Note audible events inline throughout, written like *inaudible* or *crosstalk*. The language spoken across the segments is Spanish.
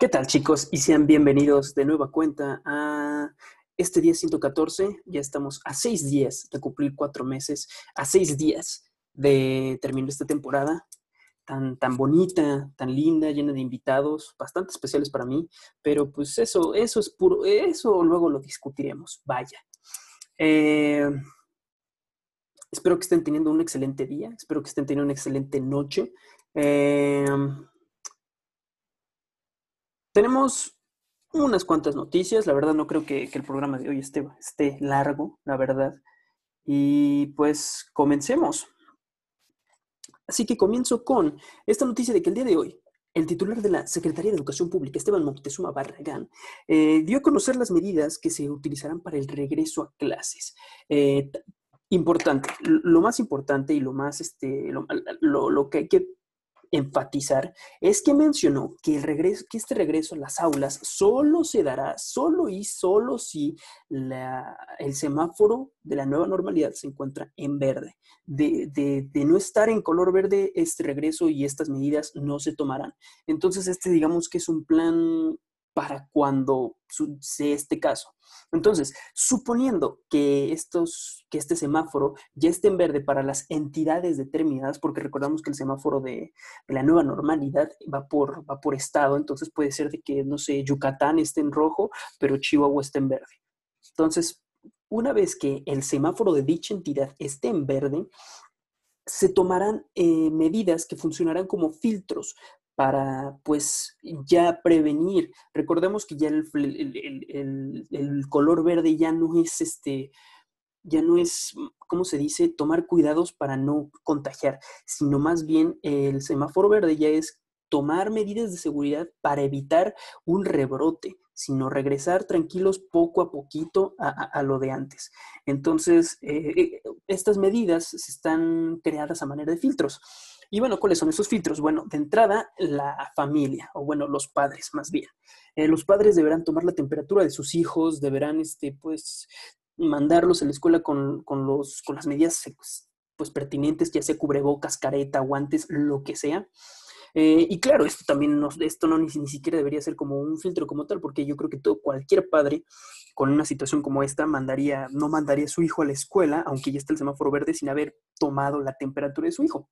¿Qué tal chicos? Y sean bienvenidos de nueva cuenta a este día 114. Ya estamos a seis días de cumplir cuatro meses, a seis días de terminar esta temporada tan, tan bonita, tan linda, llena de invitados, bastante especiales para mí, pero pues eso, eso es puro, eso luego lo discutiremos, vaya. Eh, espero que estén teniendo un excelente día, espero que estén teniendo una excelente noche. Eh, tenemos unas cuantas noticias. La verdad, no creo que, el programa de hoy esté, esté largo, la verdad. Y pues comencemos. Así que comienzo con esta noticia de que el día de hoy el titular de la Secretaría de Educación Pública, Esteban Moctezuma Barragán, eh, dio a conocer las medidas que se utilizarán para el regreso a clases. Eh, importante, lo más importante y lo más, este, lo, lo, que hay que enfatizar es que mencionó que, el regreso, que este regreso a las aulas solo se dará, solo y solo si el semáforo de la nueva normalidad se encuentra en verde. De, de, no estar en color verde, este regreso y estas medidas no se tomarán. Entonces, este digamos que es un plan para cuando sea este caso. Entonces, suponiendo que, estos, que este semáforo ya esté en verde para las entidades determinadas, porque recordamos que el semáforo de, la nueva normalidad va por, va por estado, entonces puede ser de que, no sé, Yucatán esté en rojo, pero Chihuahua esté en verde. Entonces, una vez que el semáforo de dicha entidad esté en verde, se tomarán eh, medidas que funcionarán como filtros para pues ya prevenir. Recordemos que ya el, color verde ya no es este, ya no es, ¿cómo se dice?, tomar cuidados para no contagiar, sino más bien el semáforo verde ya es tomar medidas de seguridad para evitar un rebrote, sino regresar tranquilos poco a poquito a, lo de antes. Entonces, eh, eh, estas medidas están creadas a manera de filtros. Y bueno, ¿cuáles son esos filtros? Bueno, de entrada, la familia, o bueno, los padres más bien. Eh, los padres deberán tomar la temperatura de sus hijos, deberán, este, pues, mandarlos a la escuela con, los, con las medidas pues, pertinentes, ya sea cubrebocas, careta, guantes, lo que sea. Eh, y claro, esto también no, esto no ni, siquiera debería ser como un filtro como tal, porque yo creo que todo, cualquier padre con una situación como esta mandaría, no mandaría a su hijo a la escuela, aunque ya esté el semáforo verde, sin haber tomado la temperatura de su hijo.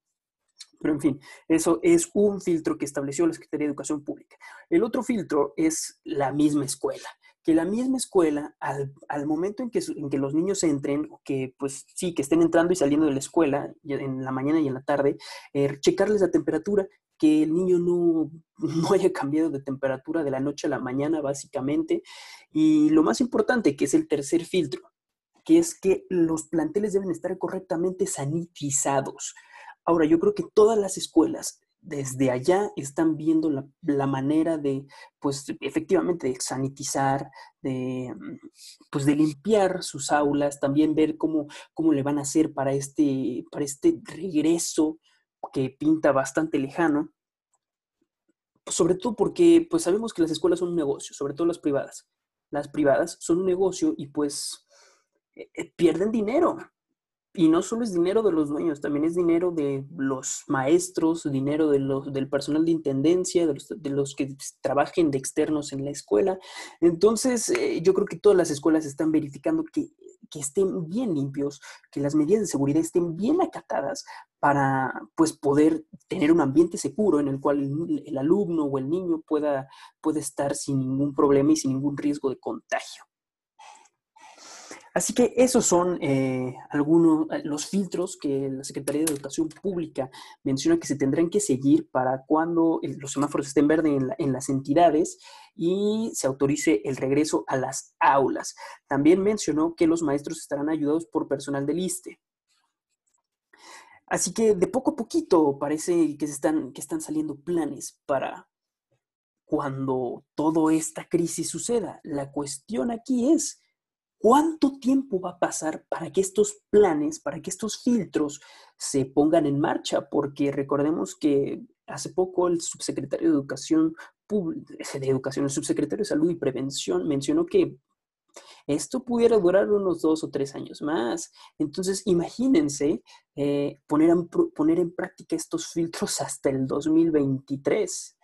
Pero en fin, eso es un filtro que estableció la Secretaría de Educación Pública. El otro filtro es la misma escuela que la misma escuela, al, momento en que, en que, los niños entren, que pues sí, que estén entrando y saliendo de la escuela en la mañana y en la tarde, eh, checarles la temperatura, que el niño no, no haya cambiado de temperatura de la noche a la mañana, básicamente. Y lo más importante, que es el tercer filtro, que es que los planteles deben estar correctamente sanitizados. Ahora, yo creo que todas las escuelas desde allá están viendo la, manera de, pues efectivamente, de sanitizar, de, pues de limpiar sus aulas, también ver cómo, cómo le van a hacer para este, para este regreso que pinta bastante lejano. Sobre todo porque pues sabemos que las escuelas son un negocio, sobre todo las privadas. Las privadas son un negocio y pues eh, eh, pierden dinero y no solo es dinero de los dueños, también es dinero de los maestros, dinero de los, del personal de intendencia, de los, que trabajen de externos en la escuela. Entonces, eh, yo creo que todas las escuelas están verificando que, estén bien limpios, que las medidas de seguridad estén bien acatadas para pues, poder tener un ambiente seguro en el cual el, alumno o el niño pueda, pueda estar sin ningún problema y sin ningún riesgo de contagio. Así que esos son eh, algunos eh, los filtros que la Secretaría de Educación Pública menciona que se tendrán que seguir para cuando los semáforos estén verdes en, las entidades y se autorice el regreso a las aulas. También mencionó que los maestros estarán ayudados por personal del ISTE. Así que de poco a poquito parece que, están, que están saliendo planes para cuando toda esta crisis suceda. La cuestión aquí es ¿Cuánto tiempo va a pasar para que estos planes, para que estos filtros se pongan en marcha? Porque recordemos que hace poco el subsecretario de Educación, de Educación, el subsecretario de Salud y Prevención mencionó que esto pudiera durar unos dos o tres años más. Entonces, imagínense eh, poner, poner en práctica estos filtros *laughs* hasta el 2023.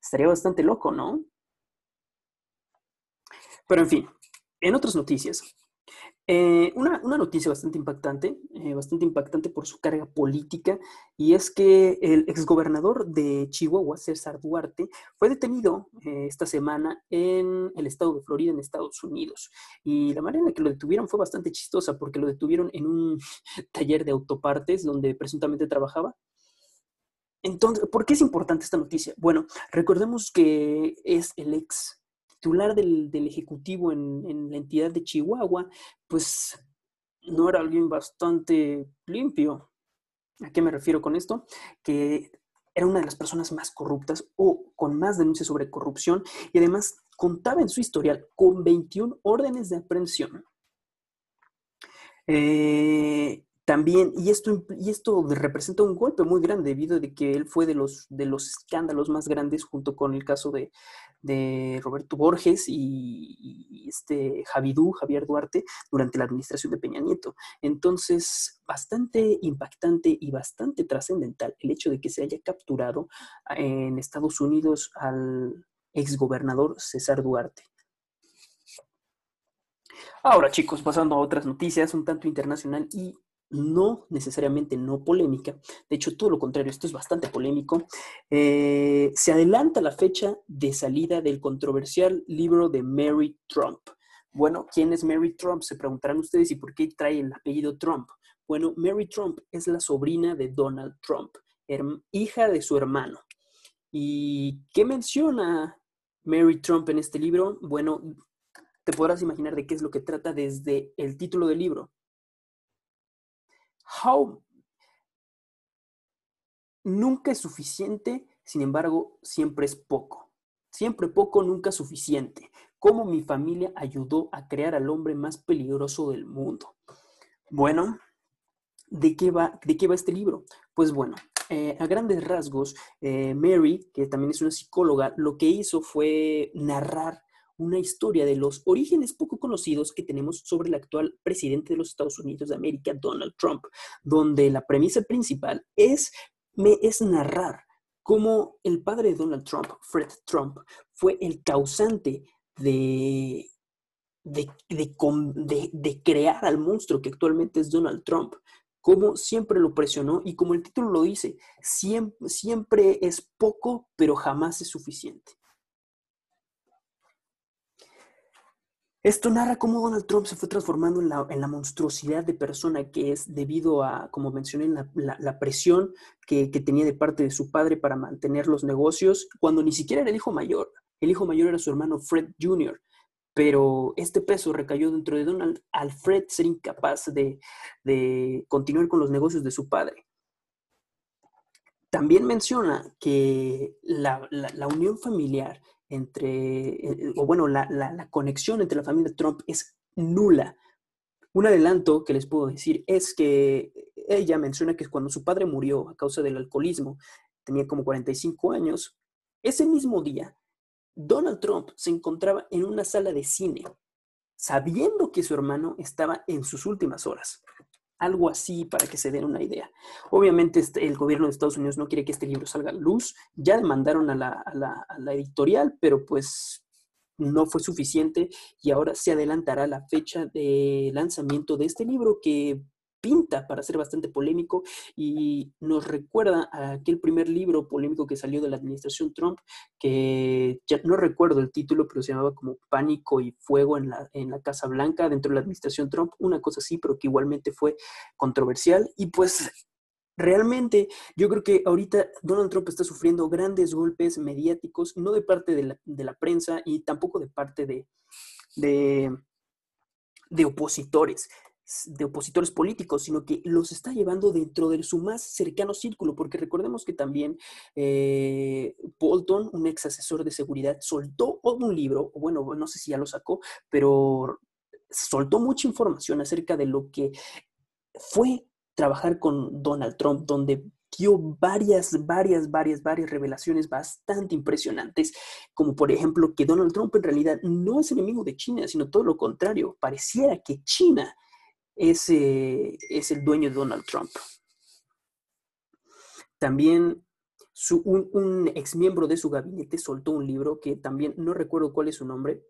Estaría bastante loco, ¿no? Pero en fin, en otras noticias, eh, una, noticia bastante impactante, eh, bastante impactante por su carga política, y es que el exgobernador de Chihuahua, César Duarte, fue detenido eh, esta semana en el estado de Florida, en Estados Unidos. Y la manera en la que lo detuvieron fue bastante chistosa, porque lo detuvieron en un *laughs* taller de autopartes donde presuntamente trabajaba. Entonces, ¿por qué es importante esta noticia? Bueno, recordemos que es el ex titular del, Ejecutivo en, la entidad de Chihuahua, pues no era alguien bastante limpio. ¿A qué me refiero con esto? Que era una de las personas más corruptas o con más denuncias sobre corrupción y además contaba en su historial con 21 órdenes de aprehensión. Eh, también, y esto, y esto representa un golpe muy grande debido a que él fue de los, de los escándalos más grandes junto con el caso de, Roberto Borges y, este Javidú, Javier Duarte, durante la administración de Peña Nieto. Entonces, bastante impactante y bastante trascendental el hecho de que se haya capturado en Estados Unidos al exgobernador César Duarte. Ahora, chicos, pasando a otras noticias un tanto internacional y no necesariamente no polémica, de hecho todo lo contrario, esto es bastante polémico, eh, se adelanta la fecha de salida del controversial libro de Mary Trump. Bueno, ¿quién es Mary Trump? Se preguntarán ustedes y por qué trae el apellido Trump. Bueno, Mary Trump es la sobrina de Donald Trump, hija de su hermano. ¿Y qué menciona Mary Trump en este libro? Bueno, te podrás imaginar de qué es lo que trata desde el título del libro. How nunca es suficiente, sin embargo, siempre es poco. Siempre poco, nunca suficiente. Cómo mi familia ayudó a crear al hombre más peligroso del mundo. Bueno, ¿de qué va, de qué va este libro? Pues bueno, eh, a grandes rasgos, eh, Mary, que también es una psicóloga, lo que hizo fue narrar una historia de los orígenes poco conocidos que tenemos sobre el actual presidente de los Estados Unidos de América, Donald Trump, donde la premisa principal es, me, es narrar cómo el padre de Donald Trump, Fred Trump, fue el causante de, de, de, crear al monstruo que actualmente es Donald Trump, cómo siempre lo presionó y como el título lo dice, siempre, siempre es poco, pero jamás es suficiente. Esto narra cómo Donald Trump se fue transformando en la, monstruosidad de persona que es debido a, como mencioné, la, presión que, tenía de parte de su padre para mantener los negocios, cuando ni siquiera era el hijo mayor. El hijo mayor era su hermano Fred Jr., pero este peso recayó dentro de Donald al Fred ser incapaz de, de continuar con los negocios de su padre. También menciona que la, unión familiar entre, eh, o bueno, la, conexión entre la familia Trump es nula. Un adelanto que les puedo decir es que ella menciona que cuando su padre murió a causa del alcoholismo, tenía como 45 años, ese mismo día, Donald Trump se encontraba en una sala de cine, sabiendo que su hermano estaba en sus últimas horas algo así para que se den una idea. Obviamente este, el gobierno de Estados Unidos no quiere que este libro salga a luz, ya demandaron a la, a la editorial, pero pues no fue suficiente y ahora se adelantará la fecha de lanzamiento de este libro que pinta para ser bastante polémico y nos recuerda a aquel primer libro polémico que salió de la administración Trump, que ya no recuerdo el título, pero se llamaba como Pánico y Fuego en la, en la Casa Blanca dentro de la administración Trump, una cosa así, pero que igualmente fue controversial. Y pues realmente yo creo que ahorita Donald Trump está sufriendo grandes golpes mediáticos, no de parte de la, prensa y tampoco de parte de, de, de opositores de opositores políticos, sino que los está llevando dentro de su más cercano círculo, porque recordemos que también eh, Bolton, un ex asesor de seguridad, soltó un libro, bueno, no sé si ya lo sacó, pero soltó mucha información acerca de lo que fue trabajar con Donald Trump, donde dio varias, varias, varias, varias revelaciones bastante impresionantes, como por ejemplo que Donald Trump en realidad no es enemigo de China, sino todo lo contrario, pareciera que China ese es el dueño de Donald Trump. También un, un ex miembro de su gabinete soltó un libro que también no recuerdo cuál es su nombre,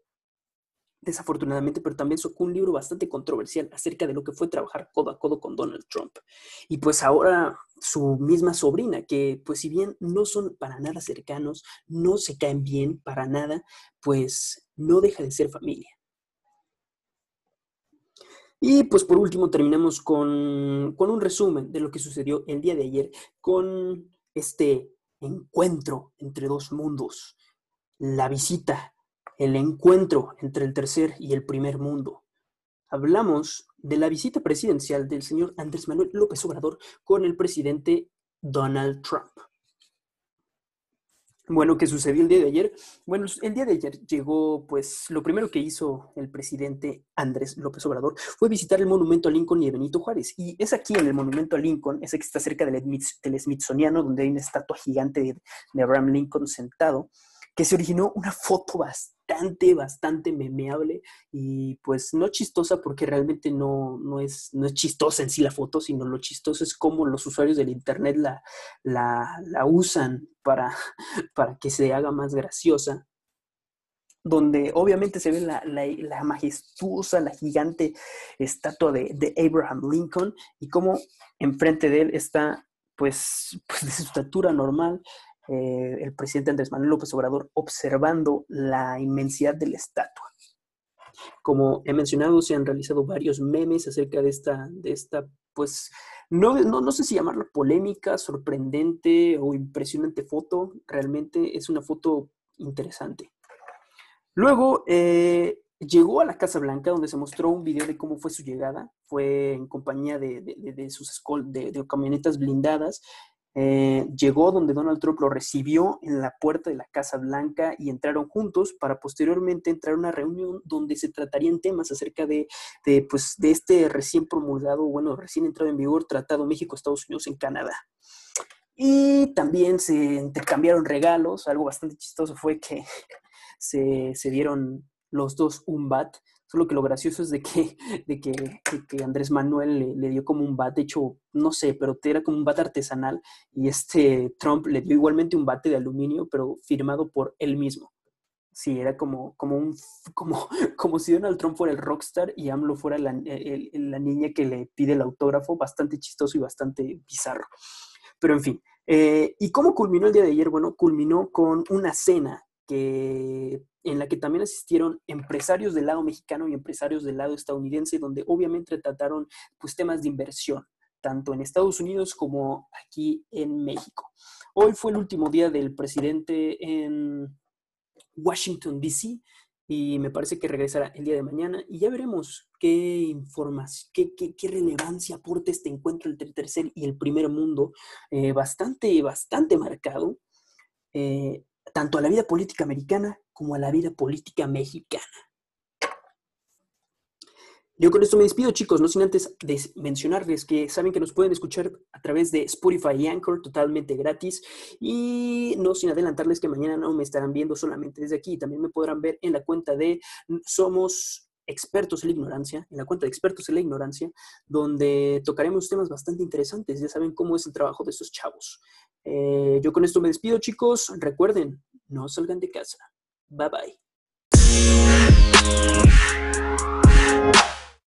desafortunadamente, pero también sacó un libro bastante controversial acerca de lo que fue trabajar codo a codo con Donald Trump. Y pues ahora su misma sobrina, que pues si bien no son para nada cercanos, no se caen bien para nada, pues no deja de ser familia. Y pues por último terminamos con, con un resumen de lo que sucedió el día de ayer con este encuentro entre dos mundos, la visita, el encuentro entre el tercer y el primer mundo. Hablamos de la visita presidencial del señor Andrés Manuel López Obrador con el presidente Donald Trump. Bueno, ¿qué sucedió el día de ayer? Bueno, el día de ayer llegó, pues, lo primero que hizo el presidente Andrés López Obrador fue visitar el monumento a Lincoln y a Benito Juárez. Y es aquí en el monumento a Lincoln, ese que está cerca del, del Smithsoniano, donde hay una estatua gigante de, de Abraham Lincoln sentado, que se originó una foto bastante, bastante memeable y pues no chistosa porque realmente no, no, es, no es chistosa en sí la foto, sino lo chistoso es cómo los usuarios del Internet la, la, usan para, *laughs* para que se haga más graciosa. Donde obviamente se ve la, majestuosa, la gigante estatua de, de, Abraham Lincoln y cómo enfrente de él está, pues, *laughs* pues de su estatura normal, eh, el presidente Andrés Manuel López Obrador observando la inmensidad de la estatua. Como he mencionado, se han realizado varios memes acerca de esta, de esta pues, no, no, no sé si llamarla polémica, sorprendente o impresionante foto. Realmente es una foto interesante. Luego eh, llegó a la Casa Blanca, donde se mostró un video de cómo fue su llegada. Fue en compañía de, de, sus de, de, camionetas blindadas eh, llegó donde Donald Trump lo recibió en la puerta de la Casa Blanca y entraron juntos para posteriormente entrar a una reunión donde se tratarían temas acerca de, pues, de este recién promulgado, bueno, recién entrado en vigor Tratado México-Estados Unidos en Canadá. Y también se intercambiaron regalos. Algo bastante chistoso fue que *laughs* se, se dieron los dos un bat Solo que lo gracioso es de que, *laughs* de que, Andrés Manuel le, dio como un bate, de hecho, no sé, pero era como un bate artesanal y este Trump le dio igualmente un bate de aluminio, pero firmado por él mismo. Sí, era como, como, un, como, *laughs* como si Donald Trump fuera el rockstar y AMLO fuera la, la niña que le pide el autógrafo, bastante chistoso y bastante bizarro. Pero en fin, eh, ¿y cómo culminó el día de ayer? Bueno, culminó con una cena que en la que también asistieron empresarios del lado mexicano y empresarios del lado estadounidense, donde obviamente trataron pues, temas de inversión, tanto en Estados Unidos como aquí en México. Hoy fue el último día del presidente en Washington, D.C., y me parece que regresará el día de mañana y ya veremos qué informas, qué, qué, relevancia aporta este encuentro entre el tercer y el primer mundo, eh, bastante, bastante marcado. Eh, tanto a la vida política americana como a la vida política mexicana. Yo con esto me despido, chicos, no sin antes de mencionarles que saben que nos pueden escuchar a través de Spotify y Anchor totalmente gratis. Y no sin adelantarles que mañana no me estarán viendo solamente desde aquí, también me podrán ver en la cuenta de Somos expertos en la ignorancia, en la cuenta de expertos en la ignorancia, donde tocaremos temas bastante interesantes. Ya saben cómo es el trabajo de estos chavos. Eh, yo con esto me despido, chicos. Recuerden, no salgan de casa. Bye bye.